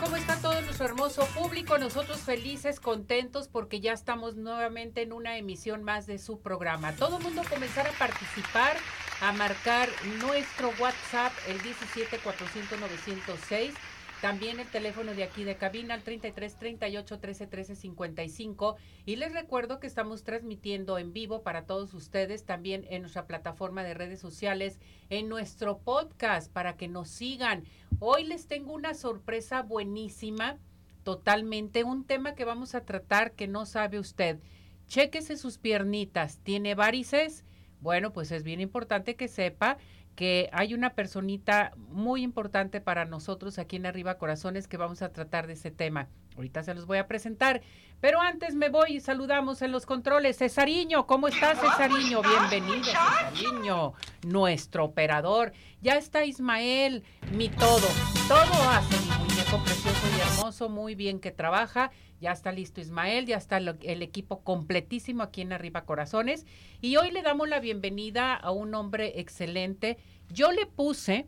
¿Cómo está todo nuestro hermoso público? Nosotros felices, contentos porque ya estamos nuevamente en una emisión más de su programa. Todo el mundo comenzar a participar, a marcar nuestro WhatsApp, el 17 400 906 también el teléfono de aquí de cabina al 33 38 13 13 55. Y les recuerdo que estamos transmitiendo en vivo para todos ustedes también en nuestra plataforma de redes sociales, en nuestro podcast para que nos sigan. Hoy les tengo una sorpresa buenísima, totalmente un tema que vamos a tratar que no sabe usted. Chéquese sus piernitas. ¿Tiene varices? Bueno, pues es bien importante que sepa que hay una personita muy importante para nosotros aquí en Arriba Corazones que vamos a tratar de ese tema. Ahorita se los voy a presentar, pero antes me voy y saludamos en los controles. Cesariño, ¿cómo estás, Cesariño? Bienvenido, Cesariño, nuestro operador. Ya está Ismael, mi todo. Todo hace mi precioso y hermoso, muy bien que trabaja. Ya está listo Ismael, ya está el, equipo completísimo aquí en Arriba Corazones. Y hoy le damos la bienvenida a un hombre excelente. Yo le puse,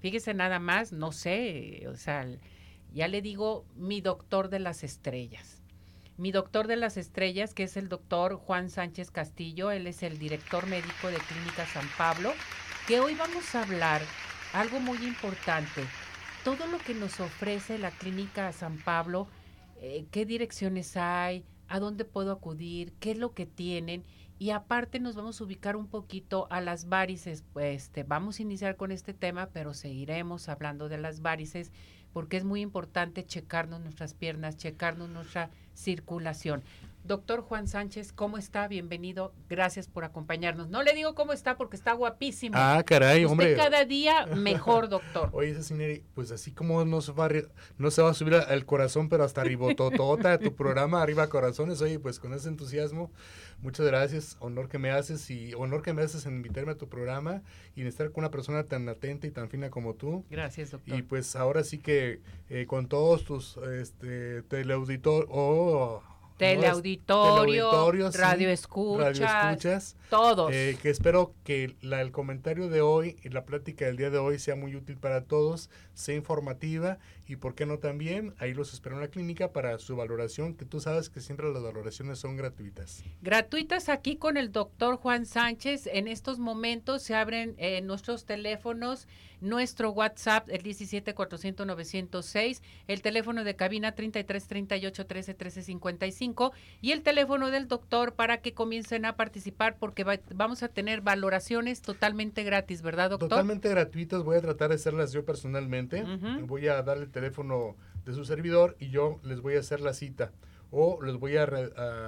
fíjese nada más, no sé, o sea, ya le digo mi doctor de las estrellas. Mi doctor de las estrellas, que es el doctor Juan Sánchez Castillo, él es el director médico de Clínica San Pablo, que hoy vamos a hablar algo muy importante. Todo lo que nos ofrece la Clínica San Pablo eh, qué direcciones hay, a dónde puedo acudir, qué es lo que tienen y aparte nos vamos a ubicar un poquito a las varices. Este, vamos a iniciar con este tema, pero seguiremos hablando de las varices porque es muy importante checarnos nuestras piernas, checarnos nuestra circulación. Doctor Juan Sánchez, ¿cómo está? Bienvenido. Gracias por acompañarnos. No le digo cómo está porque está guapísimo. Ah, caray, Usted hombre. cada día mejor, doctor. Oye, Cecilia, pues así como no se va a, no se va a subir al corazón, pero hasta ribototota tu programa, Arriba Corazones. Oye, pues con ese entusiasmo, muchas gracias. Honor que me haces y honor que me haces en invitarme a tu programa y en estar con una persona tan atenta y tan fina como tú. Gracias, doctor. Y pues ahora sí que eh, con todos tus este, teleauditor o Teleauditorios, radio, escuchas, radio escuchas, todos. Eh, que espero que la, el comentario de hoy y la plática del día de hoy sea muy útil para todos, sea informativa y por qué no también, ahí los espero en la clínica para su valoración, que tú sabes que siempre las valoraciones son gratuitas. Gratuitas aquí con el doctor Juan Sánchez. En estos momentos se abren eh, nuestros teléfonos, nuestro WhatsApp, el 17 400 906, el teléfono de cabina 33 38 13 13 55 y el teléfono del doctor para que comiencen a participar porque vamos a tener valoraciones totalmente gratis, ¿verdad, doctor? Totalmente gratuitas, voy a tratar de hacerlas yo personalmente. Voy a darle teléfono de su servidor y yo les voy a hacer la cita o les voy a,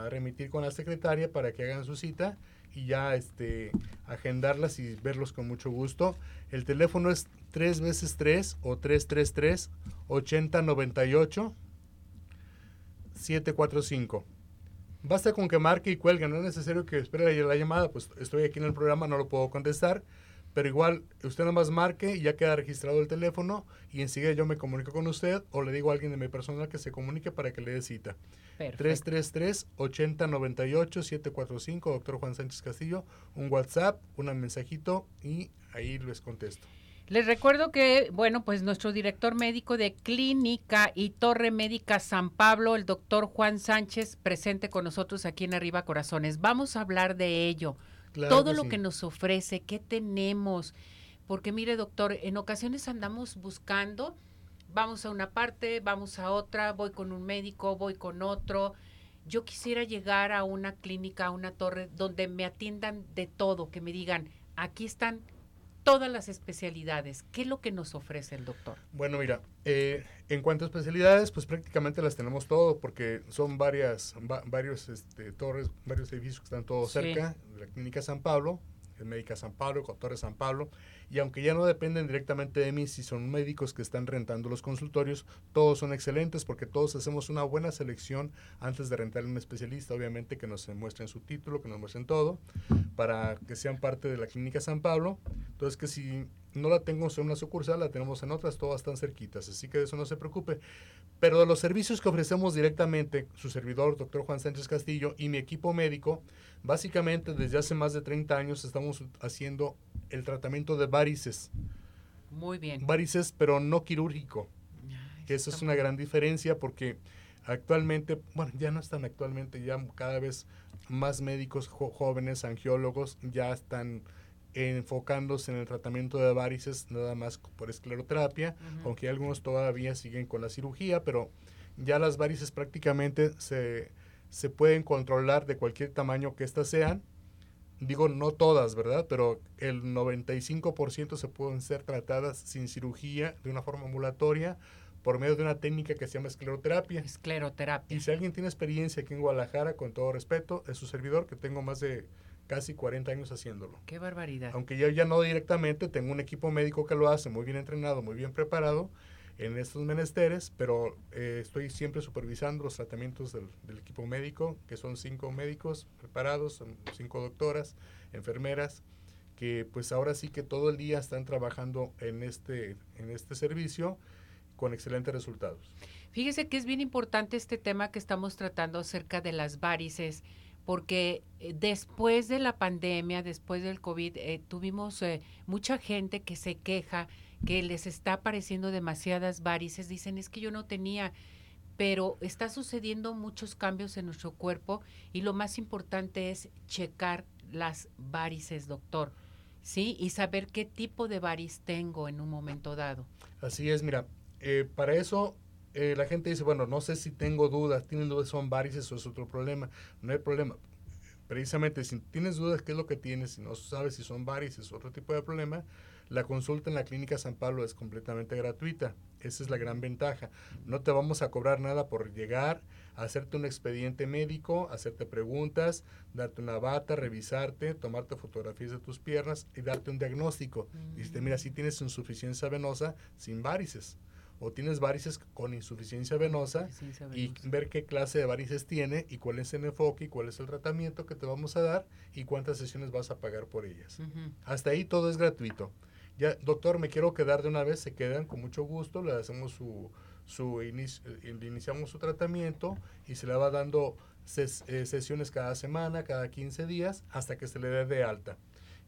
remitir con la secretaria para que hagan su cita y ya este agendarlas y verlos con mucho gusto. El teléfono es 3 veces 3 o 333 8098 745. Basta con que marque y cuelgue, no es necesario que espere la llamada, pues estoy aquí en el programa, no lo puedo contestar pero igual usted nada más marque y ya queda registrado el teléfono y enseguida yo me comunico con usted o le digo a alguien de mi personal que se comunique para que le dé cita. 333-8098-745, doctor Juan Sánchez Castillo, un WhatsApp, un mensajito y ahí les contesto. Les recuerdo que, bueno, pues nuestro director médico de Clínica y Torre Médica San Pablo, el doctor Juan Sánchez, presente con nosotros aquí en Arriba Corazones. Vamos a hablar de ello todo lo que nos ofrece, qué tenemos. Porque mire, doctor, en ocasiones andamos buscando, vamos a una parte, vamos a otra, voy con un médico, voy con otro. Yo quisiera llegar a una clínica, a una torre donde me atiendan de todo, que me digan, aquí están todas las especialidades. ¿Qué es lo que nos ofrece el doctor? Bueno, mira, eh, en cuanto a especialidades, pues prácticamente las tenemos todo porque son varias, varios este, torres, varios edificios que están todos cerca de la Clínica San Pablo, el Médica San Pablo, Torre San Pablo, y aunque ya no dependen directamente de mí, si son médicos que están rentando los consultorios, todos son excelentes porque todos hacemos una buena selección antes de rentar a un especialista, obviamente que nos muestren su título, que nos muestren todo, para que sean parte de la Clínica San Pablo. Entonces que si no la tengo en una sucursal, la tenemos en otras, todas están cerquitas, así que de eso no se preocupe. Pero de los servicios que ofrecemos directamente, su servidor, doctor Juan Sánchez Castillo, y mi equipo médico, básicamente desde hace más de 30 años estamos haciendo el tratamiento de varices. Muy bien. Varices, pero no quirúrgico. que eso es una gran diferencia porque actualmente, bueno, ya no están actualmente, ya cada vez más médicos jóvenes, angiólogos, ya están enfocándose en el tratamiento de varices nada más por escleroterapia, aunque algunos todavía siguen con la cirugía, pero ya las varices prácticamente se, se pueden controlar de cualquier tamaño que éstas sean. Digo, no todas, ¿verdad? Pero el 95% se pueden ser tratadas sin cirugía, de una forma ambulatoria, por medio de una técnica que se llama escleroterapia. Escleroterapia. Y si alguien tiene experiencia aquí en Guadalajara, con todo respeto, es su servidor, que tengo más de casi 40 años haciéndolo. Qué barbaridad. Aunque yo ya no directamente, tengo un equipo médico que lo hace muy bien entrenado, muy bien preparado en estos menesteres, pero eh, estoy siempre supervisando los tratamientos del, equipo médico, que son cinco médicos preparados, son cinco doctoras, enfermeras, que pues ahora sí que todo el día están trabajando en este, en este servicio con excelentes resultados. Fíjese que es bien importante este tema que estamos tratando acerca de las varices porque eh, después de la pandemia, después del COVID, eh, tuvimos eh, mucha gente que se queja que les está apareciendo demasiadas varices. Dicen, es que yo no tenía, pero está sucediendo muchos cambios en nuestro cuerpo y lo más importante es checar las varices, doctor. ¿Sí? Y saber qué tipo de varices tengo en un momento dado. Así es, mira, para eso eh, la gente dice, bueno, no sé si tengo dudas, tienen dudas, son varices o es otro problema. No hay problema. Precisamente, si tienes dudas, ¿qué es lo que tienes? Si no sabes si son varices o otro tipo de problema, la consulta en la Clínica San Pablo es completamente gratuita. Esa es la gran ventaja. No te vamos a cobrar nada por llegar, hacerte un expediente médico, hacerte preguntas, darte una bata, revisarte, tomarte fotografías de tus piernas y darte un diagnóstico. Dice, mira, si tienes insuficiencia venosa sin varices o tienes varices con insuficiencia venosa, y ver qué clase de varices tiene y cuál es el enfoque y cuál es el tratamiento que te vamos a dar y cuántas sesiones vas a pagar por ellas. Hasta ahí todo es gratuito. Ya, doctor, me quiero quedar de una vez, se quedan con mucho gusto, le hacemos su, su inicio, eh, iniciamos su tratamiento y se le va dando eh, sesiones cada semana, cada 15 días, hasta que se le dé de alta.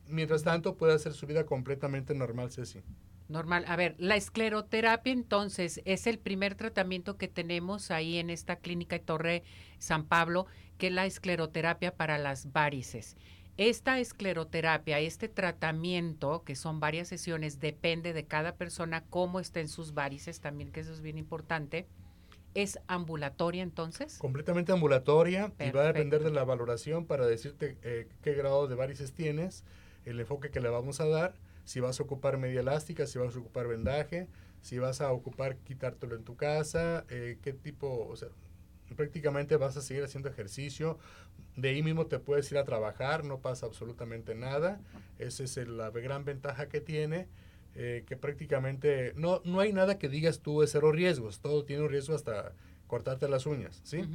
Mientras tanto, puede hacer su vida completamente normal, Ceci. Normal. A ver, la escleroterapia entonces es el primer tratamiento que tenemos ahí en esta clínica de Torre San Pablo, que es la escleroterapia para las varices. Esta escleroterapia, este tratamiento, que son varias sesiones, depende de cada persona cómo estén sus varices, también que eso es bien importante. ¿Es ambulatoria entonces? Completamente ambulatoria y va a depender de la valoración para decirte eh, qué grado de varices tienes, el enfoque que le vamos a dar si vas a ocupar media elástica, si vas a ocupar vendaje, si vas a ocupar quitártelo en tu casa, eh, qué tipo, o sea, prácticamente vas a seguir haciendo ejercicio, de ahí mismo te puedes ir a trabajar, no pasa absolutamente nada, esa es la gran ventaja que tiene, eh, que prácticamente no, no hay nada que digas tú de cero riesgos, todo tiene un riesgo hasta cortarte las uñas, ¿sí?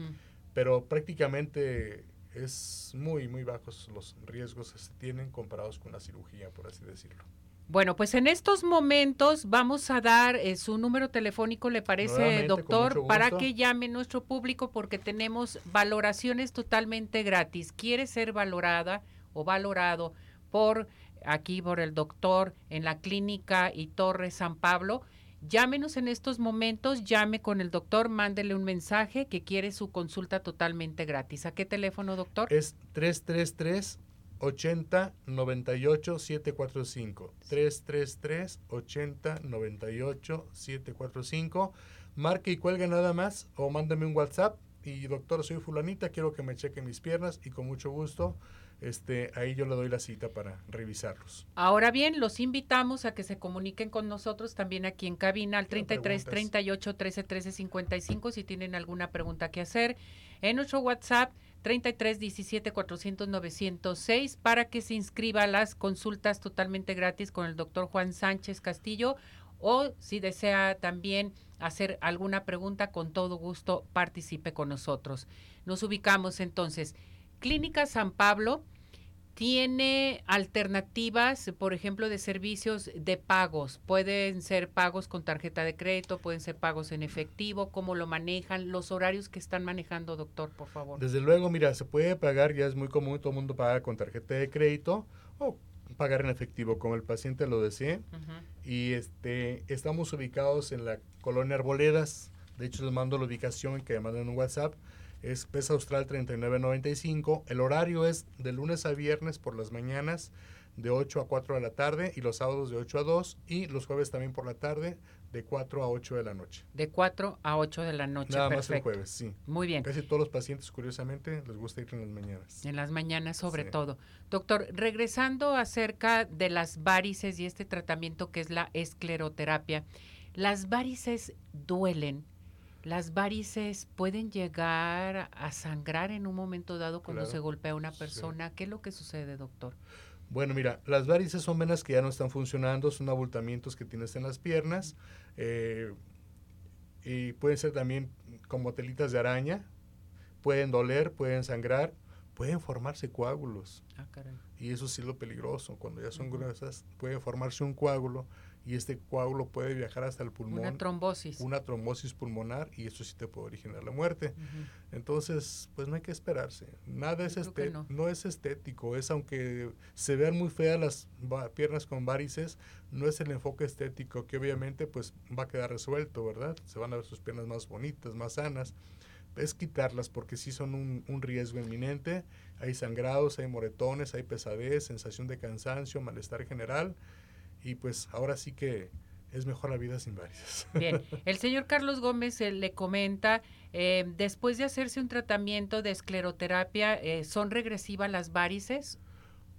Pero prácticamente es muy, muy bajos los riesgos que se tienen comparados con la cirugía, por así decirlo. Bueno, pues en estos momentos vamos a dar eh, su número telefónico, ¿le parece, doctor? Para que llame nuestro público porque tenemos valoraciones totalmente gratis. ¿Quiere ser valorada o valorado por aquí, por el doctor en la clínica y Torre San Pablo? Llámenos en estos momentos, llame con el doctor, mándele un mensaje que quiere su consulta totalmente gratis. ¿A qué teléfono, doctor? Es 333 80 98 745 333 80 98 745 marque y cuelgue nada más o mándame un WhatsApp y doctor soy fulanita quiero que me cheque mis piernas y con mucho gusto este, ahí yo le doy la cita para revisarlos. Ahora bien, los invitamos a que se comuniquen con nosotros también aquí en cabina al 33 38 13 13 55 si tienen alguna pregunta que hacer. En nuestro WhatsApp 33 17 400 906 para que se inscriba a las consultas totalmente gratis con el doctor Juan Sánchez Castillo o si desea también hacer alguna pregunta, con todo gusto participe con nosotros. Nos ubicamos entonces. Clínica San Pablo tiene alternativas, por ejemplo, de servicios de pagos. Pueden ser pagos con tarjeta de crédito, pueden ser pagos en efectivo, cómo lo manejan, los horarios que están manejando, doctor, por favor. Desde luego, mira, se puede pagar, ya es muy común, todo el mundo paga con tarjeta de crédito o pagar en efectivo, como el paciente lo desee. Y este, estamos ubicados en la colonia Arboledas. De hecho, les mando la ubicación que me manden un WhatsApp es Pesa Austral 3995. El horario es de lunes a viernes por las mañanas de 8 a 4 de la tarde y los sábados de 8 a 2 y los jueves también por la tarde de 4 a 8 de la noche. De 4 a 8 de la noche. Nada más el jueves, sí. Muy bien. Casi todos los pacientes, curiosamente, les gusta ir en las mañanas. En las mañanas sobre todo. Doctor, regresando acerca de las varices y este tratamiento que es la escleroterapia, ¿las varices duelen? Las varices pueden llegar a sangrar en un momento dado cuando se golpea a una persona. ¿Qué es lo que sucede, doctor? Bueno, mira, las varices son venas que ya no están funcionando, son abultamientos que tienes en las piernas eh, y pueden ser también como telitas de araña, pueden doler, pueden sangrar, pueden formarse coágulos. Ah, caray. Y eso sí es lo peligroso, cuando ya son gruesas, puede formarse un coágulo y este coágulo puede viajar hasta el pulmón. Una trombosis. Una trombosis pulmonar y eso sí te puede originar la muerte. Entonces, pues no hay que esperarse. Nada es estético, no. es estético, es aunque se vean muy feas las piernas con varices, no es el enfoque estético que obviamente pues va a quedar resuelto, ¿verdad? Se van a ver sus piernas más bonitas, más sanas. Es quitarlas porque sí son un, un riesgo inminente. Hay sangrados, hay moretones, hay pesadez, sensación de cansancio, malestar general y pues ahora sí que es mejor la vida sin varices. Bien, el señor Carlos Gómez eh, le comenta, eh, después de hacerse un tratamiento de escleroterapia, eh, ¿son regresivas las varices?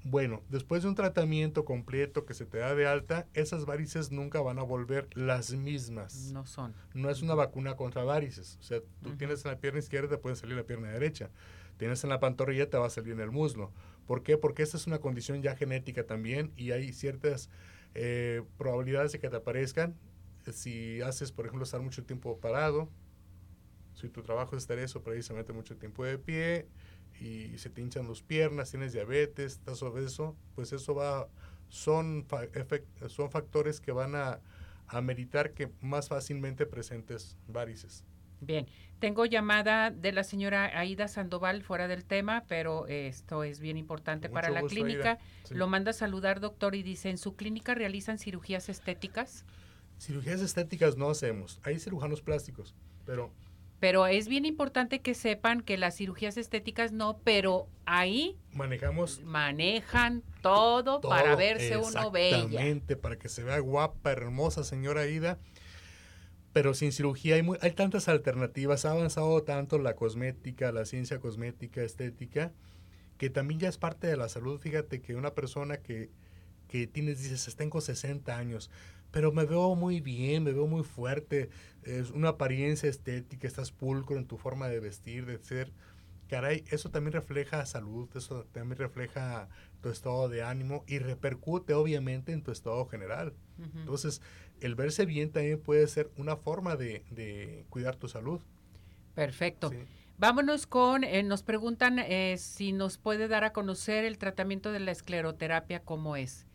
Bueno, después de un tratamiento completo que se te da de alta, esas varices nunca van a volver las mismas. No son. No es una vacuna contra varices. O sea, tú tienes en la pierna izquierda, te puede salir la pierna derecha. Tienes en la pantorrilla, te va a salir en el muslo. ¿Por qué? Porque esta es una condición ya genética también y hay ciertas eh, probabilidades de que te aparezcan si haces, por ejemplo, estar mucho tiempo parado, si tu trabajo es estar eso precisamente mucho tiempo de pie y se te hinchan las piernas, tienes diabetes, estás obeso, pues eso va, son, son factores que van a, a que más fácilmente presentes varices. Bien, tengo llamada de la señora Aida Sandoval fuera del tema, pero esto es bien importante para la clínica. Lo manda a saludar, doctor, y dice, ¿en su clínica realizan cirugías estéticas? Cirugías estéticas no hacemos. Hay cirujanos plásticos, pero... Pero es bien importante que sepan que las cirugías estéticas no, pero ahí... Manejamos... Manejan todo, para verse uno bella. Exactamente, para que se vea guapa, hermosa, señora Aida pero sin cirugía hay, muy, hay tantas alternativas, ha avanzado tanto la cosmética, la ciencia cosmética, estética, que también ya es parte de la salud. Fíjate que una persona que, que tienes, dices, tengo 60 años, pero me veo muy bien, me veo muy fuerte, es una apariencia estética, estás pulcro en tu forma de vestir, de ser. Caray, eso también refleja salud, eso también refleja tu estado de ánimo y repercute obviamente en tu estado general. Entonces, el verse bien también puede ser una forma de, cuidar tu salud. Perfecto. Vámonos con, eh, nos preguntan eh, si nos puede dar a conocer el tratamiento de la escleroterapia, ¿cómo es?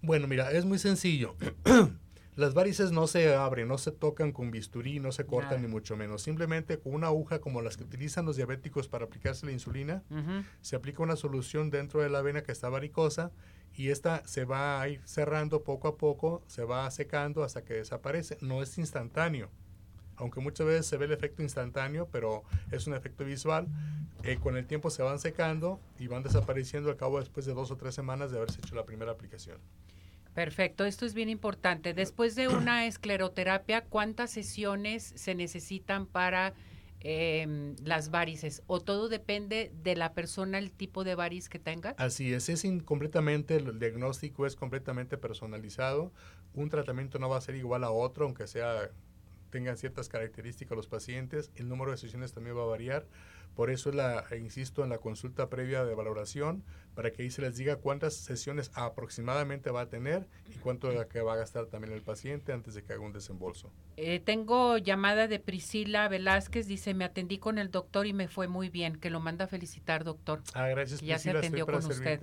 Bueno, mira, es muy sencillo. Las varices no se abren, no se tocan con bisturí, no se cortan ni mucho menos. Simplemente con una aguja como las que utilizan los diabéticos para aplicarse la insulina, se aplica una solución dentro de la vena que está varicosa y esta se va a ir cerrando poco a poco, se va secando hasta que desaparece. No es instantáneo, aunque muchas veces se ve el efecto instantáneo, pero es un efecto visual. Eh, con el tiempo se van secando y van desapareciendo al cabo después de dos o tres semanas de haberse hecho la primera aplicación. Perfecto, esto es bien importante. Después de una escleroterapia, ¿cuántas sesiones se necesitan para em, las varices o todo depende de la persona, el tipo de variz que tenga? Así es, es completamente, el diagnóstico es completamente personalizado. Un tratamiento no va a ser igual a otro, aunque sea tengan ciertas características los pacientes. El número de sesiones también va a variar. Por eso la, insisto en la consulta previa de valoración, para que ahí se les diga cuántas sesiones aproximadamente va a tener y cuánto que va a gastar también el paciente antes de que haga un desembolso. Eh, tengo llamada de Priscila Velázquez, dice, me atendí con el doctor y me fue muy bien, que lo manda a felicitar, doctor. Ah, gracias. Ya se atendió con usted.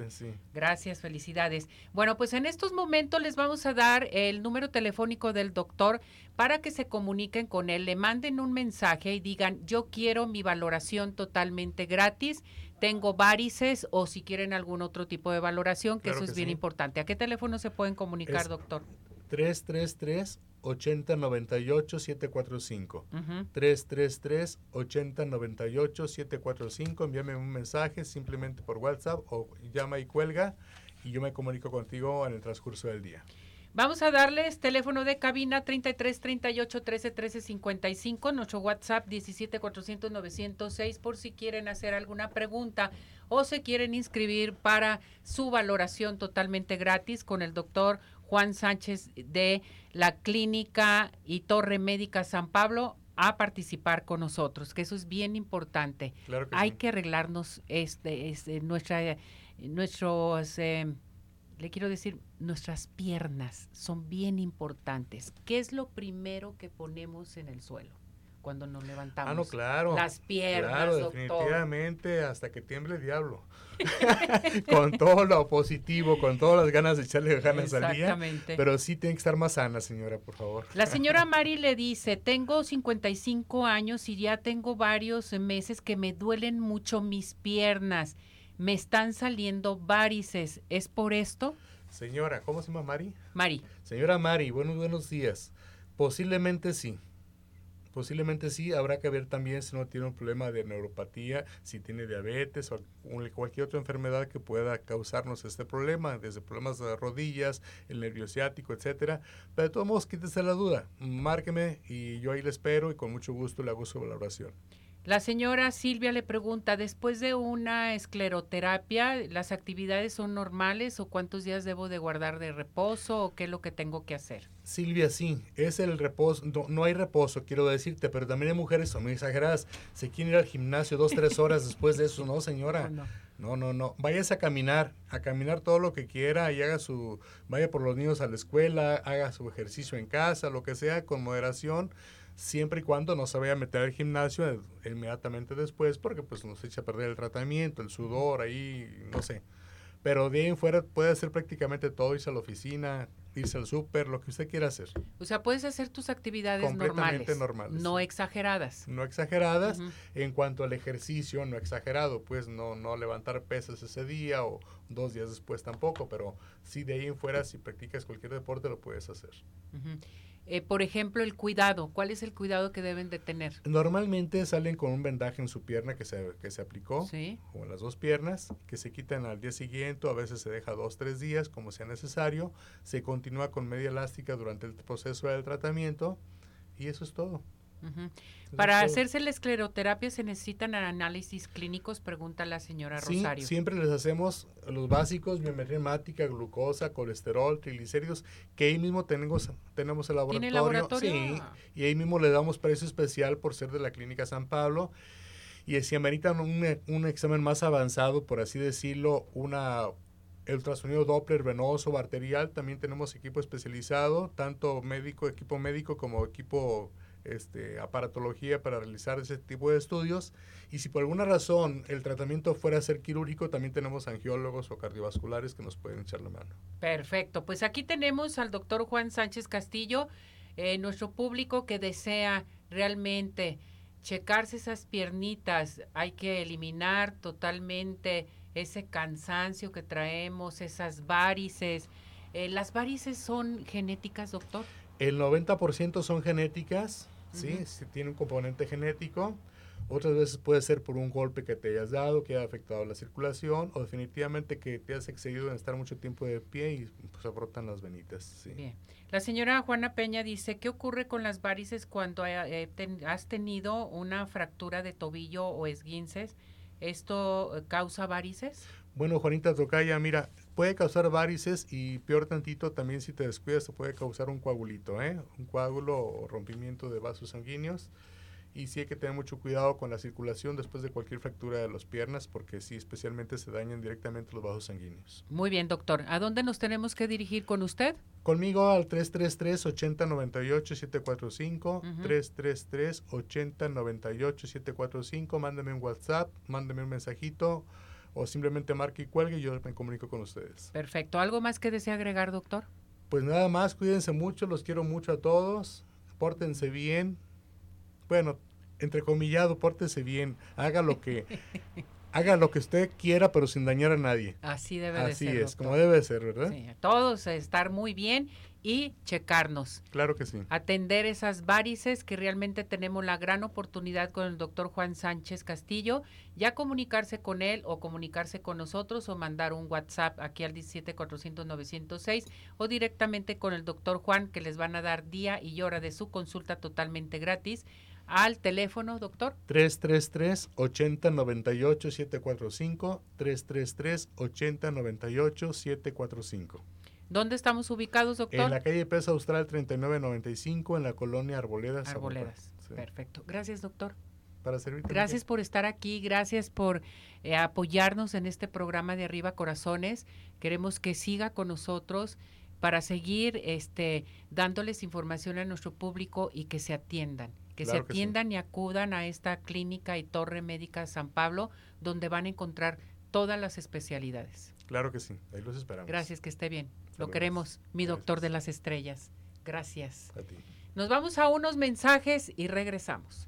Gracias, felicidades. Bueno, pues en estos momentos les vamos a dar el número telefónico del doctor para que se comuniquen con él, le manden un mensaje y digan, yo quiero mi valoración totalmente gratis tengo varices o si quieren algún otro tipo de valoración, que eso es bien importante. ¿A qué teléfono se pueden comunicar, doctor? 333 8098 745. 333 8098 745. Envíame un mensaje simplemente por WhatsApp o llama y cuelga y yo me comunico contigo en el transcurso del día. Vamos a darles teléfono de cabina 33 38 13 13 55, nuestro WhatsApp 17 400 906 por si quieren hacer alguna pregunta o se quieren inscribir para su valoración totalmente gratis con el doctor Juan Sánchez de la Clínica y Torre Médica San Pablo a participar con nosotros, que eso es bien importante. Hay que arreglarnos este, este nuestra nuestros eh, le quiero decir, nuestras piernas son bien importantes. ¿Qué es lo primero que ponemos en el suelo cuando nos levantamos? Ah, no, claro. Las piernas, claro, definitivamente, hasta que tiemble el diablo. con todo lo positivo, con todas las ganas de echarle ganas al día. Exactamente. Pero sí tiene que estar más sana, señora, por favor. La señora Mari le dice, tengo 55 años y ya tengo varios meses que me duelen mucho mis piernas me están saliendo varices. ¿Es por esto? Señora, ¿cómo se llama Mari? Mari. Señora Mari, buenos, buenos días. Posiblemente sí. Posiblemente sí, habrá que ver también si no tiene un problema de neuropatía, si tiene diabetes o cualquier otra enfermedad que pueda causarnos este problema, desde problemas de rodillas, el nervio ciático, etcétera. Pero de todos modos, quítese la duda, márqueme y yo ahí le espero y con mucho gusto le hago su valoración. La señora Silvia le pregunta, después de una escleroterapia, ¿las actividades son normales o cuántos días debo de guardar de reposo o qué es lo que tengo que hacer? Silvia, sí, es el reposo, no, hay reposo, quiero decirte, pero también hay mujeres son muy exageradas, se quieren ir al gimnasio dos, tres horas después de eso, no señora. No. No, no, no. Váyase a caminar, a caminar todo lo que quiera y haga su, vaya por los niños a la escuela, haga su ejercicio en casa, lo que sea, con moderación siempre y cuando no se vaya a meter al gimnasio inmediatamente después, porque pues nos echa a perder el tratamiento, el sudor, ahí, no sé. Pero de ahí en fuera puede hacer prácticamente todo, irse a la oficina, irse al súper, lo que usted quiera hacer. O sea, puedes hacer tus actividades normales, normales. No exageradas. No exageradas. En cuanto al ejercicio, no exagerado, pues no, no levantar pesas ese día o dos días después tampoco, pero sí de ahí en fuera, si practicas cualquier deporte, lo puedes hacer. Eh, por ejemplo, el cuidado. ¿Cuál es el cuidado que deben de tener? Normalmente salen con un vendaje en su pierna que se, que se aplicó, ¿Sí? o en las dos piernas, que se quitan al día siguiente, o a veces se deja dos, tres días, como sea necesario. Se continúa con media elástica durante el proceso del tratamiento, y eso es todo. Para hacerse la escleroterapia se necesitan análisis clínicos, pregunta la señora Rosario. Sí, siempre les hacemos los básicos, biometría hemática, glucosa, colesterol, triglicéridos, que ahí mismo tenemos, tenemos el laboratorio. ¿Tiene laboratorio? Sí, y ahí mismo le damos precio especial por ser de la Clínica San Pablo. Y si ameritan un, un examen más avanzado, por así decirlo, una ultrasonido Doppler venoso, arterial, también tenemos equipo especializado, tanto médico, equipo médico como equipo este, aparatología para realizar ese tipo de estudios. Y si por alguna razón el tratamiento fuera a ser quirúrgico, también tenemos angiólogos o cardiovasculares que nos pueden echar la mano. Perfecto. Pues aquí tenemos al doctor Juan Sánchez Castillo, eh, nuestro público que desea realmente checarse esas piernitas. Hay que eliminar totalmente ese cansancio que traemos, esas varices. Eh, ¿Las varices son genéticas, doctor? El 90% son genéticas, ¿sí? tiene un componente genético. Otras veces puede ser por un golpe que te hayas dado, que haya afectado la circulación, o definitivamente que te has excedido en estar mucho tiempo de pie y pues abrotan las venitas. Bien. La señora Juana Peña dice, ¿qué ocurre con las varices cuando eh, has tenido una fractura de tobillo o esguinces? ¿Esto causa varices? Bueno, Juanita Tocaya, mira, puede causar varices y peor tantito también si te descuidas te puede causar un coagulito, ¿eh? Un coágulo o rompimiento de vasos sanguíneos y sí hay que tener mucho cuidado con la circulación después de cualquier fractura de las piernas porque sí especialmente se dañan directamente los vasos sanguíneos. Muy bien, doctor. ¿A dónde nos tenemos que dirigir con usted? Conmigo al 333-8098-745, 333-8098-745, mándeme un WhatsApp, mándeme un mensajito o simplemente marque y cuelgue y yo me comunico con ustedes. Perfecto. ¿Algo más que desea agregar, doctor? Pues nada más, cuídense mucho, los quiero mucho a todos, pórtense bien. Bueno, entrecomillado, pórtese bien, haga lo que haga lo que usted quiera, pero sin dañar a nadie. Así debe de ser. Así es, como debe ser, ¿verdad? Sí, todos estar muy bien y checarnos. Claro que sí. Atender esas varices que realmente tenemos la gran oportunidad con el doctor Juan Sánchez Castillo, ya comunicarse con él o comunicarse con nosotros o mandar un WhatsApp aquí al 17 400 906 o directamente con el doctor Juan que les van a dar día y hora de su consulta totalmente gratis al teléfono, doctor. 333-8098-745, 333-8098-745. ¿Dónde estamos ubicados, doctor? En la calle Pesa Austral 3995, en la colonia Arboledas. Arboledas, perfecto. Gracias, doctor. Para servirte. Gracias por estar aquí, gracias por eh, apoyarnos en este programa de Arriba Corazones. Queremos que siga con nosotros para seguir este, dándoles información a nuestro público y que se atiendan que se atiendan y acudan a esta clínica y torre médica San Pablo, donde van a encontrar todas las especialidades. Claro que sí, ahí los esperamos. Gracias, que esté bien. Lo queremos, mi doctor de las estrellas. Gracias. A ti. Nos vamos a unos mensajes y regresamos.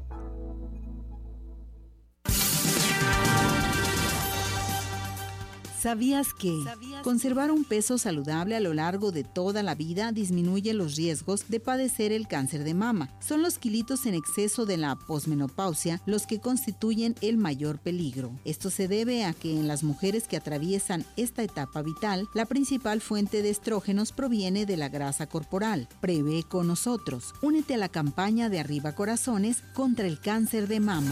¿Sabías que conservar un peso saludable a lo largo de toda la vida disminuye los riesgos de padecer el cáncer de mama? Son los kilitos en exceso de la posmenopausia los que constituyen el mayor peligro. Esto se debe a que en las mujeres que atraviesan esta etapa vital, la principal fuente de estrógenos proviene de la grasa corporal. Prevé con nosotros. Únete a la campaña de Arriba Corazones contra el cáncer de mama.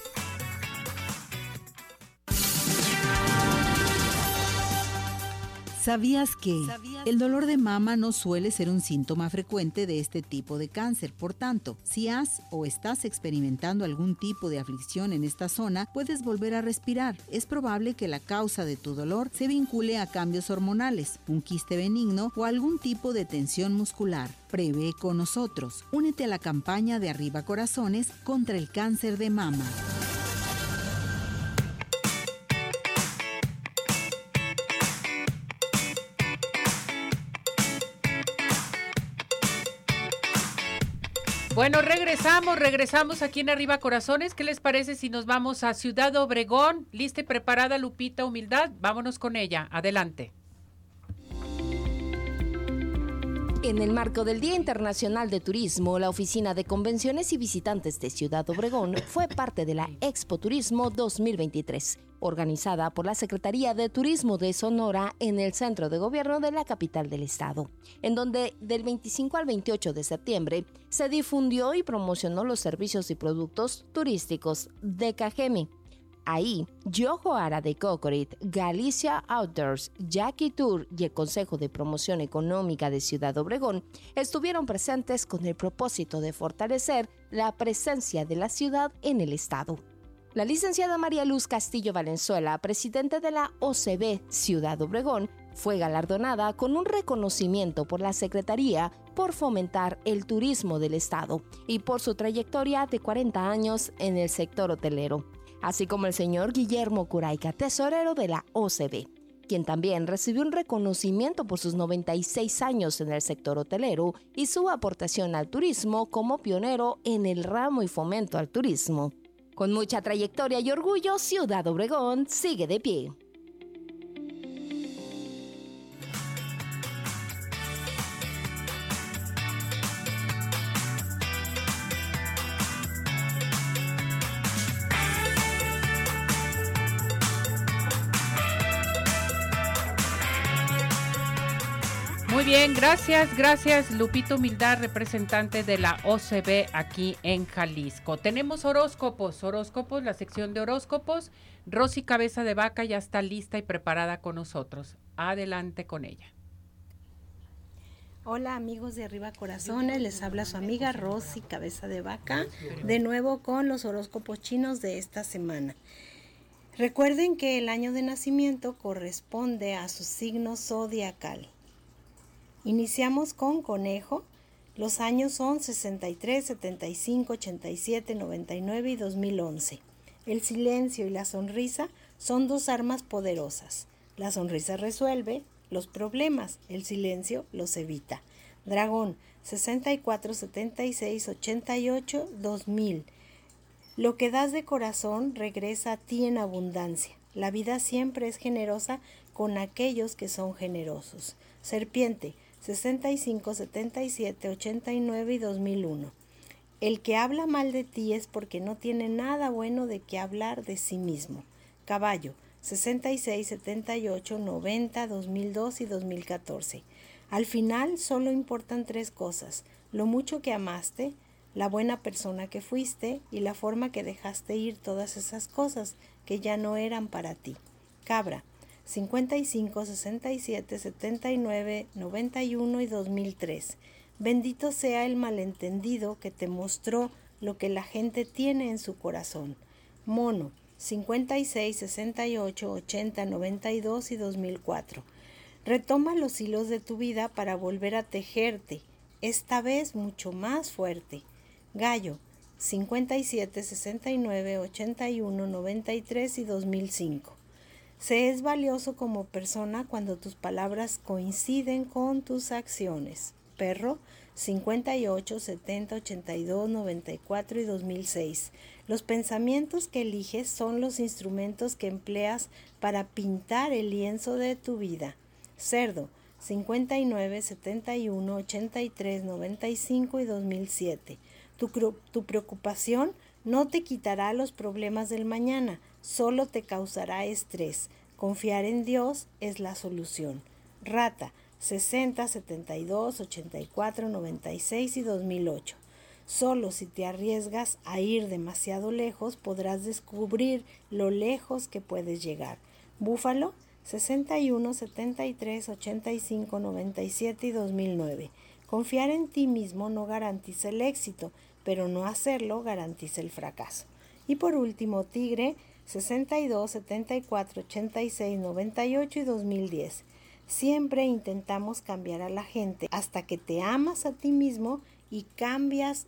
¿Sabías que el dolor de mama no suele ser un síntoma frecuente de este tipo de cáncer? Por tanto, si has o estás experimentando algún tipo de aflicción en esta zona, puedes volver a respirar. Es probable que la causa de tu dolor se vincule a cambios hormonales, un quiste benigno o algún tipo de tensión muscular. Prevé con nosotros. Únete a la campaña de Arriba Corazones contra el cáncer de mama. Bueno, regresamos, regresamos aquí en Arriba Corazones. ¿Qué les parece si nos vamos a Ciudad Obregón? Lista y preparada, Lupita Humildad. Vámonos con ella. Adelante. En el marco del Día Internacional de Turismo, la Oficina de Convenciones y Visitantes de Ciudad Obregón fue parte de la Expo Turismo 2023, organizada por la Secretaría de Turismo de Sonora en el centro de gobierno de la capital del estado, en donde del 25 al 28 de septiembre se difundió y promocionó los servicios y productos turísticos de Cajeme Ahí, Yojo Ara de Cocorit, Galicia Outdoors, Jackie Tour y el Consejo de Promoción Económica de Ciudad Obregón estuvieron presentes con el propósito de fortalecer la presencia de la ciudad en el estado. La licenciada María Luz Castillo Valenzuela, presidente de la OCB Ciudad Obregón, fue galardonada con un reconocimiento por la Secretaría por fomentar el turismo del Estado y por su trayectoria de 40 años en el sector hotelero así como el señor Guillermo Curaica, tesorero de la OCB, quien también recibió un reconocimiento por sus 96 años en el sector hotelero y su aportación al turismo como pionero en el ramo y fomento al turismo. Con mucha trayectoria y orgullo, Ciudad Obregón sigue de pie. Bien, gracias, gracias Lupito Humildad, representante de la OCB aquí en Jalisco. Tenemos horóscopos, horóscopos, la sección de horóscopos. Rosy Cabeza de Vaca ya está lista y preparada con nosotros. Adelante con ella. Hola amigos de Arriba Corazones, les habla su amiga Rosy Cabeza de Vaca, de nuevo con los horóscopos chinos de esta semana. Recuerden que el año de nacimiento corresponde a su signo zodiacal. Iniciamos con conejo. Los años son 63, 75, 87, 99 y 2011. El silencio y la sonrisa son dos armas poderosas. La sonrisa resuelve los problemas, el silencio los evita. Dragón 64, 76, 88, 2000. Lo que das de corazón regresa a ti en abundancia. La vida siempre es generosa con aquellos que son generosos. Serpiente 65, 77, 89 y 2001. El que habla mal de ti es porque no tiene nada bueno de qué hablar de sí mismo. Caballo, 66, 78, 90, 2002 y 2014. Al final solo importan tres cosas, lo mucho que amaste, la buena persona que fuiste y la forma que dejaste ir todas esas cosas que ya no eran para ti. Cabra, 55, 67, 79, 91 y 2003. Bendito sea el malentendido que te mostró lo que la gente tiene en su corazón. Mono, 56, 68, 80, 92 y 2004. Retoma los hilos de tu vida para volver a tejerte, esta vez mucho más fuerte. Gallo, 57, 69, 81, 93 y 2005. Se es valioso como persona cuando tus palabras coinciden con tus acciones. Perro 58, 70, 82, 94 y 2006. Los pensamientos que eliges son los instrumentos que empleas para pintar el lienzo de tu vida. Cerdo 59, 71, 83, 95 y 2007. Tu, tu preocupación no te quitará los problemas del mañana, solo te causará estrés. Confiar en Dios es la solución. Rata 60, 72, 84, 96 y 2008. Solo si te arriesgas a ir demasiado lejos podrás descubrir lo lejos que puedes llegar. Búfalo 61, 73, 85, 97 y 2009. Confiar en ti mismo no garantiza el éxito, pero no hacerlo garantiza el fracaso. Y por último, Tigre 62, 74, 86, 98 y 2010. Siempre intentamos cambiar a la gente hasta que te amas a ti mismo y cambias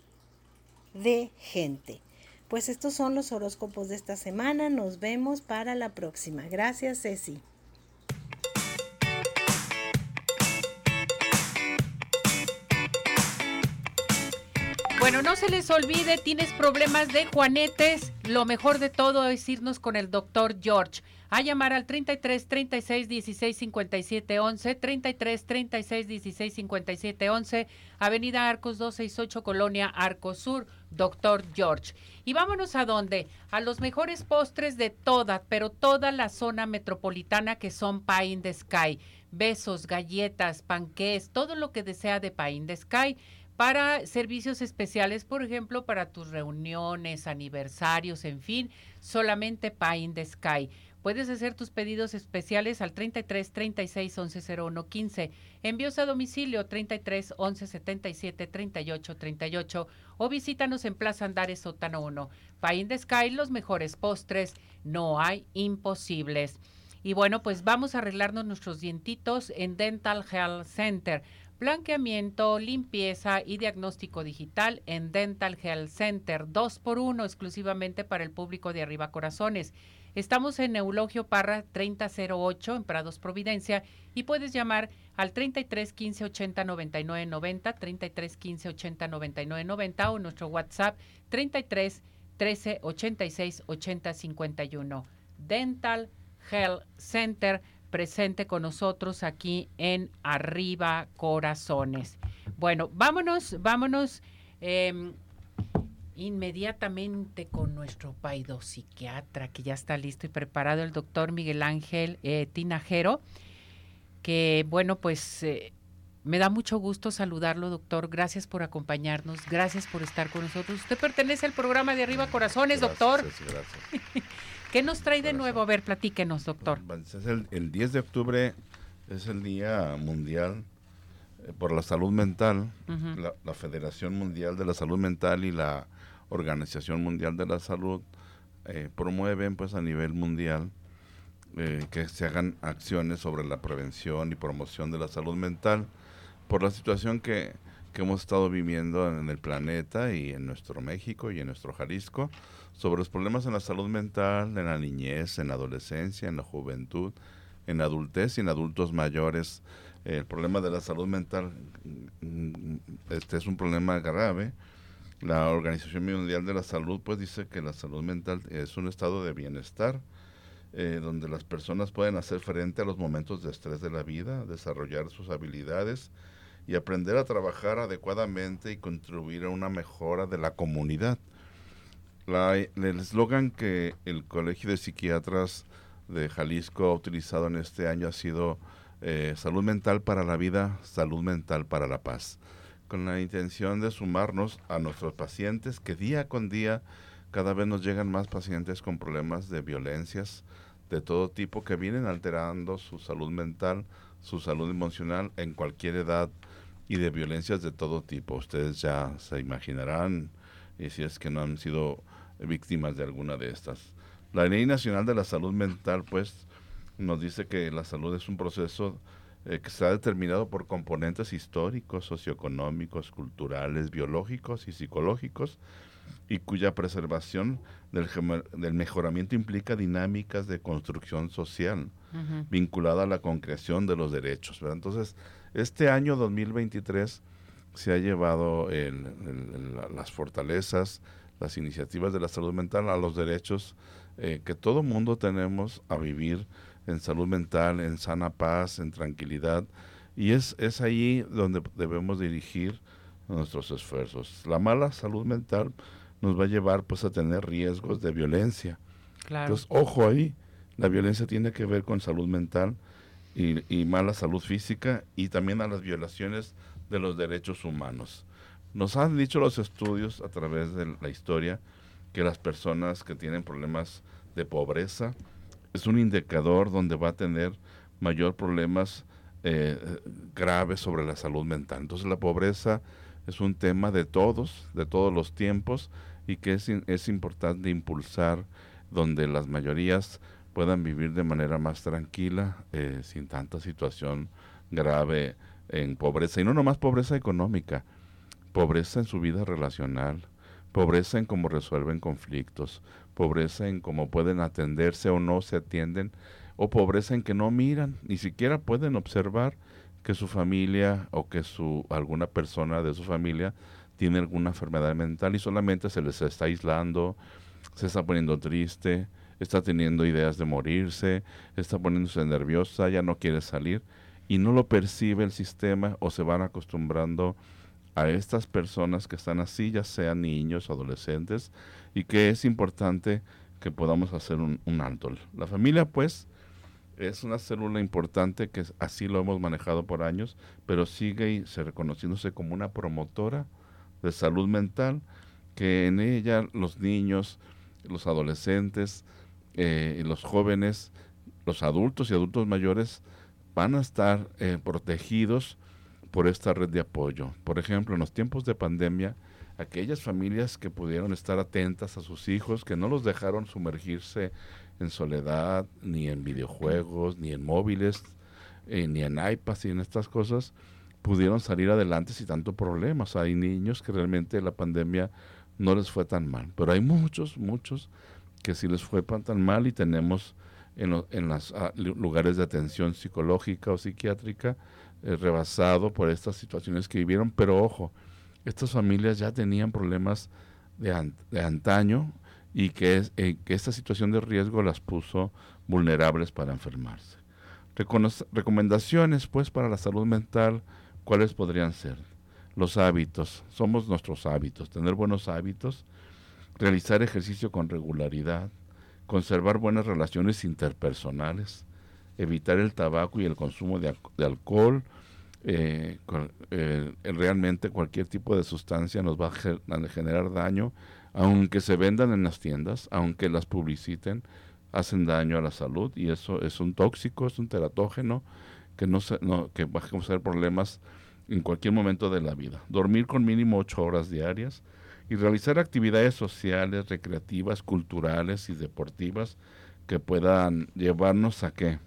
de gente. Pues estos son los horóscopos de esta semana. Nos vemos para la próxima. Gracias, Ceci. Bueno, no se les olvide, tienes problemas de juanetes, lo mejor de todo es irnos con el doctor George. A llamar al 33 36 16 57 11, 33 36 16 57 11, Avenida Arcos 268, Colonia Arcos Sur, doctor George. Y vámonos a dónde? A los mejores postres de toda, pero toda la zona metropolitana que son Pie in the Sky. Besos, galletas, panqués, todo lo que desea de Pie in the Sky para servicios especiales, por ejemplo, para tus reuniones, aniversarios, en fin, solamente Pie in the Sky. Puedes hacer tus pedidos especiales al 33 36 11 01 15. Envíos a domicilio 33 11 77 38 38 o visítanos en Plaza Andares Sótano 1. Pie in the Sky, los mejores postres, no hay imposibles. Y bueno, pues vamos a arreglarnos nuestros dientitos en Dental Health Center blanqueamiento, limpieza y diagnóstico digital en Dental Health Center, dos por uno exclusivamente para el público de Arriba Corazones. Estamos en Eulogio Parra 3008 en Prados Providencia y puedes llamar al 33 15 80 99 90, 33 15 80 99 90 o nuestro WhatsApp 33 13 86 80 51. Dental Health Center presente con nosotros aquí en Arriba Corazones. Bueno, vámonos, vámonos em, inmediatamente con nuestro psiquiatra que ya está listo y preparado, el doctor Miguel Ángel eh, Tinajero, que bueno, pues... Eh, me da mucho gusto saludarlo, doctor. Gracias por acompañarnos. Gracias por estar con nosotros. Usted pertenece al programa de Arriba Corazones, doctor. Gracias. ¿Qué nos trae de nuevo? A ver, platíquenos, doctor. el, 10 de octubre es el Día Mundial eh, por la Salud Mental. la, Federación Mundial de la Salud Mental y la Organización Mundial de la Salud eh, promueven pues a nivel mundial eh, que se hagan acciones sobre la prevención y promoción de la salud mental por la situación que, que hemos estado viviendo en el planeta y en nuestro México y en nuestro Jalisco sobre los problemas en la salud mental, en la niñez, en la adolescencia, en la juventud, en adultez y en adultos mayores. El problema de la salud mental mm, este es un problema grave. La Organización Mundial de la Salud pues dice que la salud mental es un estado de bienestar eh, donde las personas pueden hacer frente a los momentos de estrés de la vida, desarrollar sus habilidades y aprender a trabajar adecuadamente y contribuir a una mejora de la comunidad. La, el eslogan que el Colegio de Psiquiatras de Jalisco ha utilizado en este año ha sido eh, salud mental para la vida, salud mental para la paz, con la intención de sumarnos a nuestros pacientes que día con día cada vez nos llegan más pacientes con problemas de violencias de todo tipo que vienen alterando su salud mental, su salud emocional en cualquier edad y de violencias de todo tipo. Ustedes ya se imaginarán, y si es que no han sido víctimas de alguna de estas. La Ley Nacional de la Salud Mental, pues, nos dice que la salud es un proceso eh, que está determinado por componentes históricos, socioeconómicos, culturales, biológicos y psicológicos, y cuya preservación del, del mejoramiento implica dinámicas de construcción social vinculada a la concreción de los derechos. Entonces, este año 2023 se ha llevado las fortalezas, las iniciativas de la salud mental a los derechos eh, que todo mundo tenemos a vivir en salud mental, en sana paz, en tranquilidad. Y es, es ahí donde debemos dirigir nuestros esfuerzos. La mala salud mental nos va a llevar pues a tener riesgos de violencia. Entonces, ojo ahí, la violencia tiene que ver con salud mental y, mala salud física y también a las violaciones de los derechos humanos. Nos han dicho los estudios a través de la historia que las personas que tienen problemas de pobreza es un indicador donde va a tener mayor problemas eh, graves sobre la salud mental. Entonces la pobreza es un tema de todos, de todos los tiempos y que es, es importante impulsar donde las mayorías puedan vivir de manera más tranquila, eh, sin tanta situación grave en pobreza. Y no nomás pobreza económica, pobreza en su vida relacional, pobreza en cómo resuelven conflictos, pobreza en cómo pueden atenderse o no se atienden, o pobreza en que no miran, ni siquiera pueden observar que su familia o que su alguna persona de su familia tiene alguna enfermedad mental y solamente se les está aislando, se está poniendo triste, está teniendo ideas de morirse, está poniéndose nerviosa, ya no quiere salir y no lo percibe el sistema o se van acostumbrando a estas personas que están así, ya sean niños adolescentes, y que es importante que podamos hacer un, alto. La familia, pues, es una célula importante que así lo hemos manejado por años, pero sigue se reconociéndose como una promotora de salud mental, que en ella los niños, los adolescentes, eh, los jóvenes, los adultos y adultos mayores van a estar eh, protegidos por esta red de apoyo. Por ejemplo, en los tiempos de pandemia, aquellas familias que pudieron estar atentas a sus hijos, que no los dejaron sumergirse en soledad, ni en videojuegos, ni en móviles, eh, ni en iPads y en estas cosas, pudieron salir adelante sin tanto problemas. Hay niños que realmente la pandemia no les fue tan mal, pero hay muchos, muchos que si les fue tan mal y tenemos en, los ah, lugares de atención psicológica o psiquiátrica eh, rebasado por estas situaciones que vivieron, pero ojo, estas familias ya tenían problemas de, de antaño y que, eh, que esta situación de riesgo las puso vulnerables para enfermarse. recomendaciones pues para la salud mental, ¿cuáles podrían ser? Los hábitos, somos nuestros hábitos, tener buenos hábitos, realizar ejercicio con regularidad, conservar buenas relaciones interpersonales, evitar el tabaco y el consumo de, alcohol. Eh, eh, realmente cualquier tipo de sustancia nos va a, generar daño, aunque se vendan en las tiendas, aunque las publiciten, hacen daño a la salud y eso es un tóxico, es un teratógeno que, no, que va a causar problemas en cualquier momento de la vida. Dormir con mínimo ocho horas diarias, y realizar actividades sociales, recreativas, culturales y deportivas que puedan llevarnos a qué?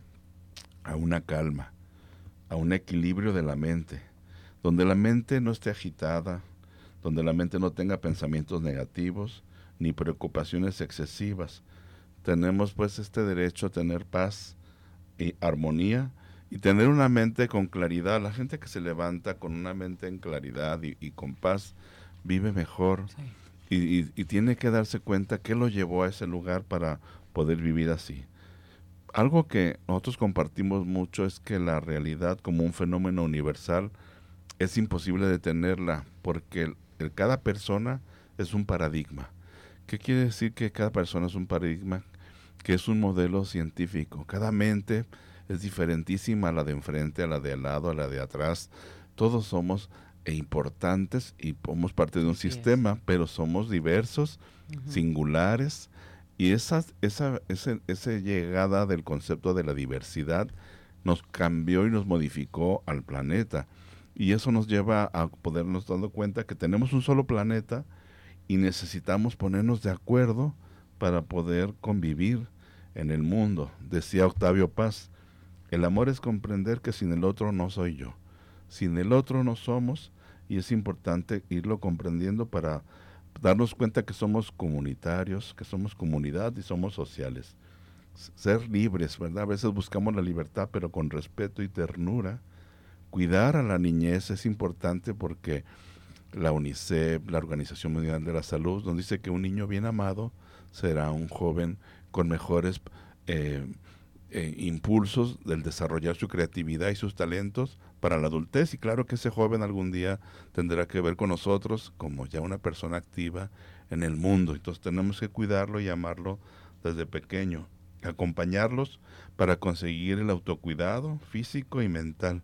A una calma, a un equilibrio de la mente, donde la mente no esté agitada, donde la mente no tenga pensamientos negativos ni preocupaciones excesivas. Tenemos pues este derecho a tener paz y armonía y tener una mente con claridad. La gente que se levanta con una mente en claridad y, y con paz vive mejor y, tiene que darse cuenta qué lo llevó a ese lugar para poder vivir así. Algo que nosotros compartimos mucho es que la realidad como un fenómeno universal es imposible detenerla porque cada persona es un paradigma. ¿Qué quiere decir que cada persona es un paradigma? Que es un modelo científico. Cada mente es diferentísima a la de enfrente, a la de al lado, a la de atrás. Todos somos e importantes y somos parte de un sistema, pero somos diversos, singulares, y esa, esa, esa llegada del concepto de la diversidad nos cambió y nos modificó al planeta. Y eso nos lleva a podernos dando cuenta que tenemos un solo planeta y necesitamos ponernos de acuerdo para poder convivir en el mundo. Decía Octavio Paz, el amor es comprender que sin el otro no soy yo. Sin el otro no somos y es importante irlo comprendiendo para darnos cuenta que somos comunitarios, que somos comunidad y somos sociales. Ser libres, ¿verdad? A veces buscamos la libertad, pero con respeto y ternura. Cuidar a la niñez es importante porque la UNICEF, la Organización Mundial de la Salud, nos dice que un niño bien amado será un joven con mejores eh, eh, impulsos del desarrollar su creatividad y sus talentos para la adultez y claro que ese joven algún día tendrá que ver con nosotros como ya una persona activa en el mundo. Entonces tenemos que cuidarlo y amarlo desde pequeño. acompañarlos para conseguir el autocuidado físico y mental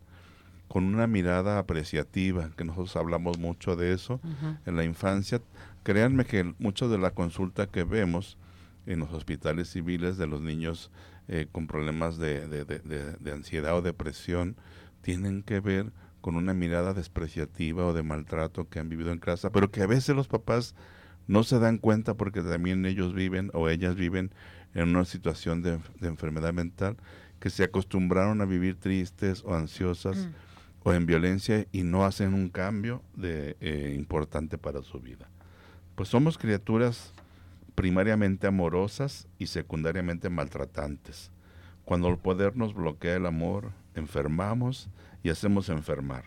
con una mirada apreciativa, que nosotros hablamos mucho de eso en la infancia. Créanme que mucho de la consulta que vemos en los hospitales civiles de los niños eh, con problemas de, de, ansiedad o depresión tienen que ver con una mirada despreciativa o de maltrato que han vivido en casa, pero que a veces los papás no se dan cuenta porque también ellos viven o ellas viven en una situación de, enfermedad mental, que se acostumbraron a vivir tristes o ansiosas mm. o en violencia y no hacen un cambio de, eh, importante para su vida. Pues somos criaturas primariamente amorosas y secundariamente maltratantes. Cuando el poder nos bloquea el amor, enfermamos y hacemos enfermar.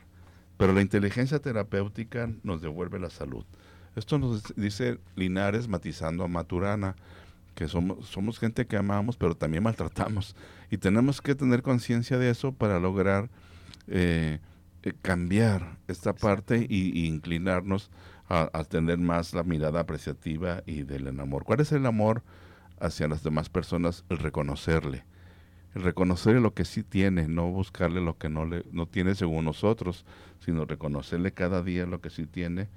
Pero la inteligencia terapéutica nos devuelve la salud. Esto nos dice Linares matizando a Maturana, que somos, somos gente que amamos, pero también maltratamos. Y tenemos que tener conciencia de eso para lograr eh, eh, cambiar esta parte y, inclinarnos a, tener más la mirada apreciativa y del amor. ¿Cuál es el amor hacia las demás personas? El reconocerle. El reconocerle lo que sí tiene, no buscarle lo que no, le, no tiene según nosotros, sino reconocerle cada día lo que sí tiene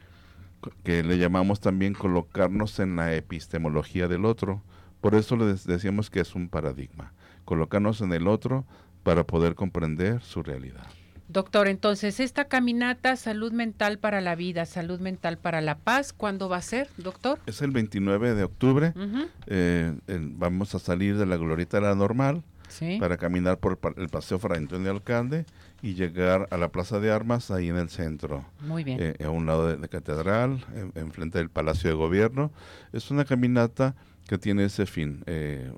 que le llamamos también colocarnos en la epistemología del otro. Por eso le decíamos que es un paradigma, colocarnos en el otro para poder comprender su realidad. Doctor, entonces, esta caminata Salud Mental para la Vida, Salud Mental para la Paz, ¿cuándo va a ser, doctor? Es el 29 de octubre. Eh, vamos a salir de la Glorieta de la Normal para caminar por el Paseo Fray Antonio Alcalde y llegar a la Plaza de Armas ahí en el centro. Muy bien. Eh, a un lado de, la Catedral, enfrente del Palacio de Gobierno. Es una caminata que tiene ese fin, eh,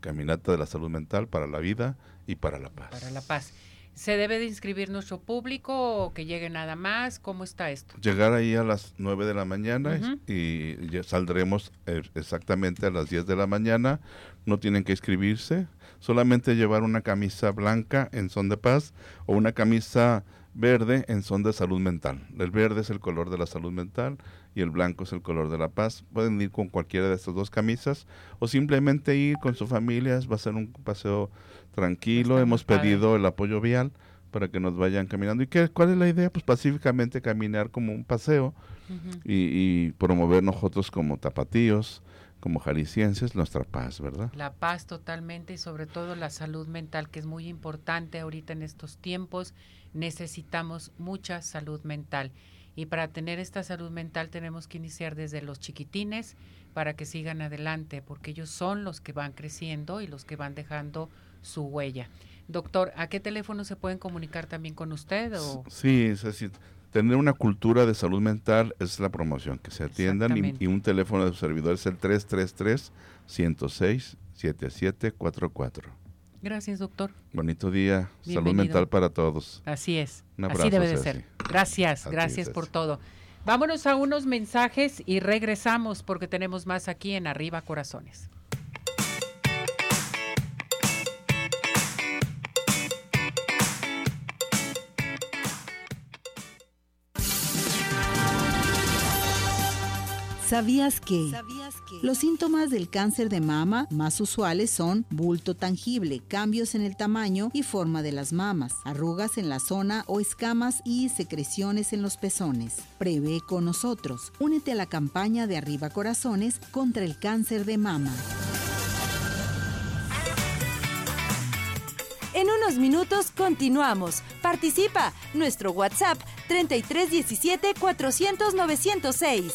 caminata de la salud mental para la vida y para la paz. Para la paz. ¿Se debe de inscribir nuestro público o que llegue nada más? ¿Cómo está esto? Llegar ahí a las 9 de la mañana y saldremos eh, exactamente a las 10 de la mañana. No tienen que inscribirse solamente llevar una camisa blanca en son de paz o una camisa verde en son de salud mental. El verde es el color de la salud mental y el blanco es el color de la paz. Pueden ir con cualquiera de estas dos camisas o simplemente ir con su familia. Va a ser un paseo tranquilo. Hemos pedido el apoyo vial para que nos vayan caminando. ¿Y qué, cuál es la idea? Pues pacíficamente caminar como un paseo y, y promover nosotros como tapatíos como jaliscienses nuestra paz, ¿verdad? La paz totalmente y sobre todo la salud mental, que es muy importante ahorita en estos tiempos. Necesitamos mucha salud mental. Y para tener esta salud mental tenemos que iniciar desde los chiquitines para que sigan adelante, porque ellos son los que van creciendo y los que van dejando su huella. Doctor, ¿a qué teléfono se pueden comunicar también con usted? O? Sí, es tener una cultura de salud mental es la promoción, que se atiendan y, un teléfono de su servidor es el 333-106-7744. Gracias, doctor. Bonito día, salud mental para todos. Así es, así debe de ser. Gracias, gracias por todo. Vámonos a unos mensajes y regresamos porque tenemos más aquí en Arriba Corazones. ¿Sabías que? Los síntomas del cáncer de mama más usuales son bulto tangible, cambios en el tamaño y forma de las mamas, arrugas en la zona o escamas y secreciones en los pezones. Prevé con nosotros. Únete a la campaña de Arriba Corazones contra el cáncer de mama. En unos minutos continuamos. Participa. Nuestro WhatsApp 3317 400 906.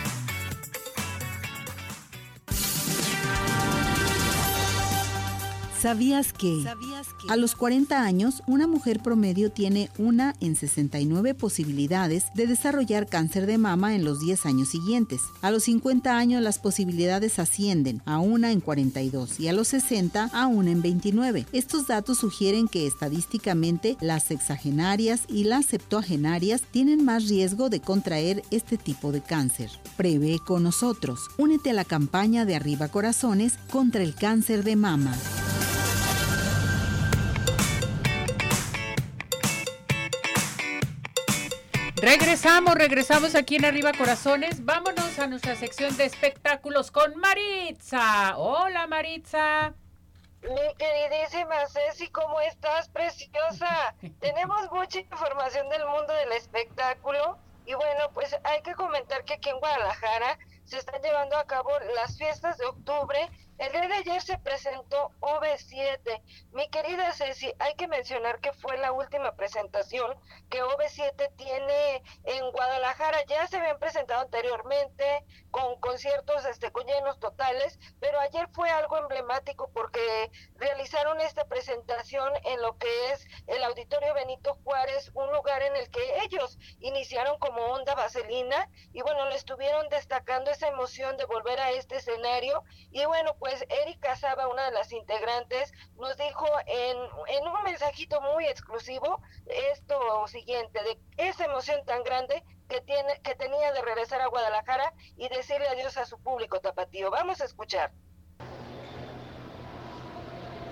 ¿Sabías que? A los 40 años, una mujer promedio tiene una en 69 posibilidades de desarrollar cáncer de mama en los 10 años siguientes. A los 50 años las posibilidades ascienden a una en 42 y a los 60 a una en 29. Estos datos sugieren que estadísticamente las sexagenarias y las septuagenarias tienen más riesgo de contraer este tipo de cáncer. Prevé con nosotros. Únete a la campaña de Arriba Corazones contra el cáncer de mama. Regresamos, regresamos aquí en Arriba Corazones. Vámonos a nuestra sección de espectáculos con Maritza. Hola Maritza. Mi queridísima Ceci, ¿cómo estás, preciosa? Tenemos mucha información del mundo del espectáculo y bueno, pues hay que comentar que aquí en Guadalajara se están llevando a cabo las fiestas de octubre el día de ayer se presentó OV7. Mi querida Ceci, hay que mencionar que fue la última presentación que OV7 tiene en Guadalajara. Ya se habían presentado anteriormente con conciertos este, con llenos totales, pero ayer fue algo emblemático porque realizaron esta presentación en lo que es el Auditorio Benito Juárez, un lugar en el que ellos iniciaron como onda vaselina y bueno, le estuvieron destacando esa emoción de volver a este escenario y bueno, pues pues Erika Saba, una de las integrantes, nos dijo en, un mensajito muy exclusivo esto siguiente, de esa emoción tan grande que, tiene, que tenía de regresar a Guadalajara y decirle adiós a su público tapatío. Vamos a escuchar.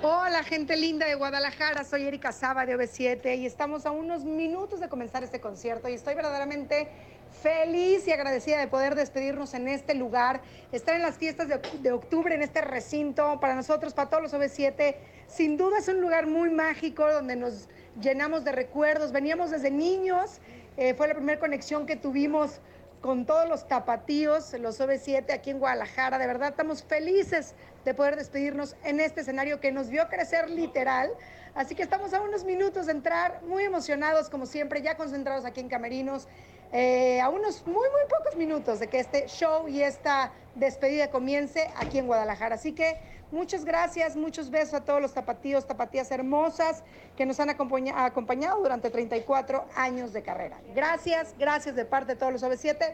Hola gente linda de Guadalajara, soy Erika Saba de OV7 y estamos a unos minutos de comenzar este concierto y estoy verdaderamente feliz y agradecida de poder despedirnos en este lugar, estar en las fiestas de, octubre en este recinto, para nosotros, para todos los OV7, sin duda es un lugar muy mágico donde nos llenamos de recuerdos, veníamos desde niños, eh, fue la primera conexión que tuvimos con todos los tapatíos, los OV7 aquí en Guadalajara, de verdad estamos felices de poder despedirnos en este escenario que nos vio crecer literal. Así que estamos a unos minutos de entrar, muy emocionados como siempre, ya concentrados aquí en Camerinos eh, a unos muy, muy pocos minutos de que este show y esta despedida comience aquí en Guadalajara. Así que muchas gracias, muchos besos a todos los tapatíos, tapatías hermosas que nos han acompañado durante 34 años de carrera. Gracias, gracias de parte de todos los OV7.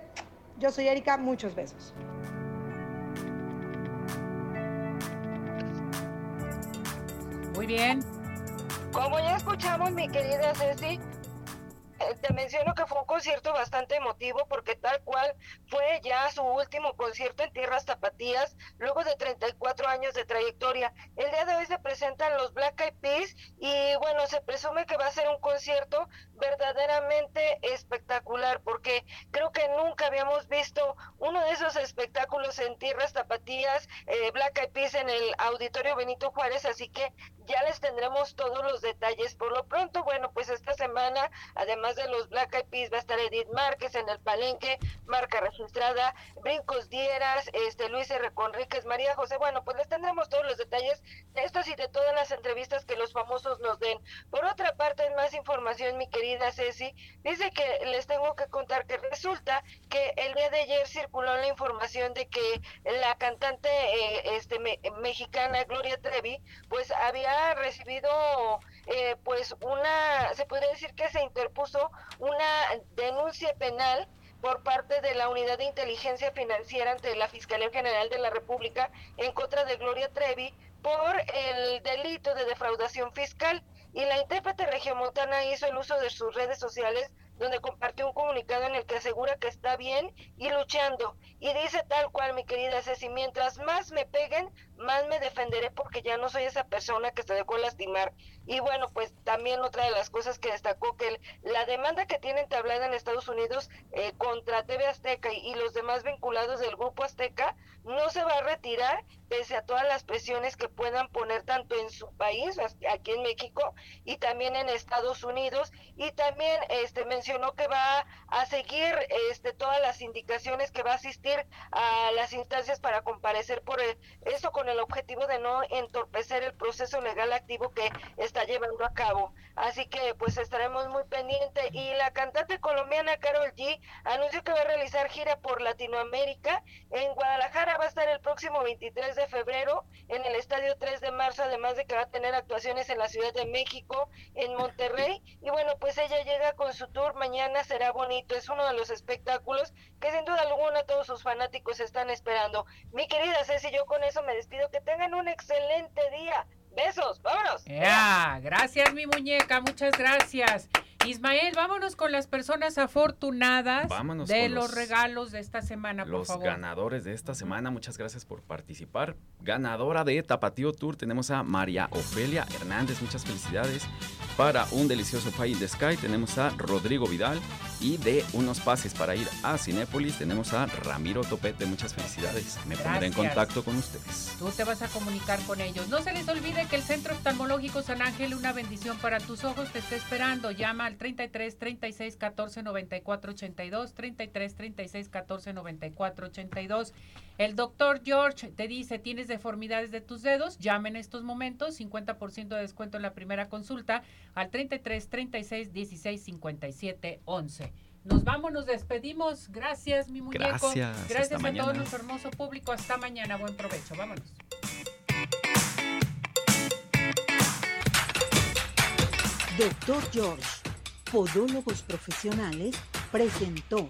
Yo soy Erika, muchos besos. Muy bien. Como ya escuchamos, mi querida Ceci, te menciono que fue un concierto bastante emotivo porque tal cual fue ya su último concierto en tierras tapatías luego de 34 años de trayectoria. El día de hoy se presentan los Black Eyed Peas y bueno, se presume que va a ser un concierto verdaderamente espectacular porque creo que nunca habíamos visto uno de esos espectáculos en tierras tapatías, eh, Black Eyed Peas en el Auditorio Benito Juárez, así que ya les tendremos todos los detalles. Por lo pronto, bueno, pues esta semana, además de los Black Eyed va a estar Edith Márquez en el Palenque, marca registrada, Brincos Dieras, este Luis R. Conríquez, María José. Bueno, pues les tendremos todos los detalles de estas y de todas las entrevistas que los famosos nos den. Por otra parte, más información, mi querida Ceci, dice que les tengo que contar que resulta que el día de ayer circuló la información de que la cantante eh, este mexicana Gloria Trevi, pues había recibido eh, pues una, se podría decir que se interpuso una denuncia penal por parte de la Unidad de Inteligencia Financiera ante la Fiscalía General de la República en contra de Gloria Trevi por el delito de defraudación fiscal. Y la intérprete regiomontana hizo el uso de sus redes sociales donde compartió un comunicado en el que asegura que está bien y luchando. Y dice tal cual, mi querida Ceci, mientras más me peguen, más me defenderé porque ya no soy esa persona que se dejó lastimar. Y bueno, pues también otra de las cosas que destacó que la demanda que tiene entablada en Estados Unidos eh, contra TV Azteca y, los demás vinculados del grupo Azteca no se va a retirar pese a todas las presiones que puedan poner tanto en su país, aquí en México, y también en Estados Unidos. Y también este mencionó que va a seguir este todas las indicaciones que va a asistir a las instancias para comparecer por eso con el objetivo de no entorpecer el proceso legal activo que está llevando a cabo. Así que pues estaremos muy pendientes. Y la cantante colombiana Carol G anunció que va a realizar gira por Latinoamérica. En Guadalajara va a estar el próximo 23 de febrero, en el Estadio 3 de marzo, además de que va a tener actuaciones en la Ciudad de México, en Monterrey. Y bueno, pues ella llega con su tour, mañana será bonito. Es uno de los espectáculos que sin duda alguna todos sus fanáticos están esperando. Mi querida Ceci, yo con eso me despido. Que tengan un excelente día. Besos, vámonos. Ya, gracias mi muñeca, muchas gracias. Ismael, vámonos con las personas afortunadas de los, regalos de esta semana, por los ganadores de esta semana, muchas gracias por participar. Ganadora de Tapatío Tour tenemos a María Ofelia Hernández, muchas felicidades. para un delicioso Pie in the Sky tenemos a Rodrigo Vidal y de unos pases para ir a Cinépolis tenemos a Ramiro Topete. Muchas felicidades. Me pondré en contacto con ustedes. Tú te vas a comunicar con ellos. No se les olvide que el Centro Oftalmológico San Ángel, una bendición para tus ojos, te está esperando. Llama al 33 36 14 94 82, 33 36 14 94 82. El doctor George te dice, tienes deformidades de tus dedos, llama en estos momentos, 50% de descuento en la primera consulta al 33 36 16 57 11. Nos vamos, nos despedimos. Gracias, mi muñeco. Gracias. Gracias a todo nuestro hermoso público. Hasta mañana. Buen provecho. Vámonos. Doctor George, Podólogos Profesionales, presentó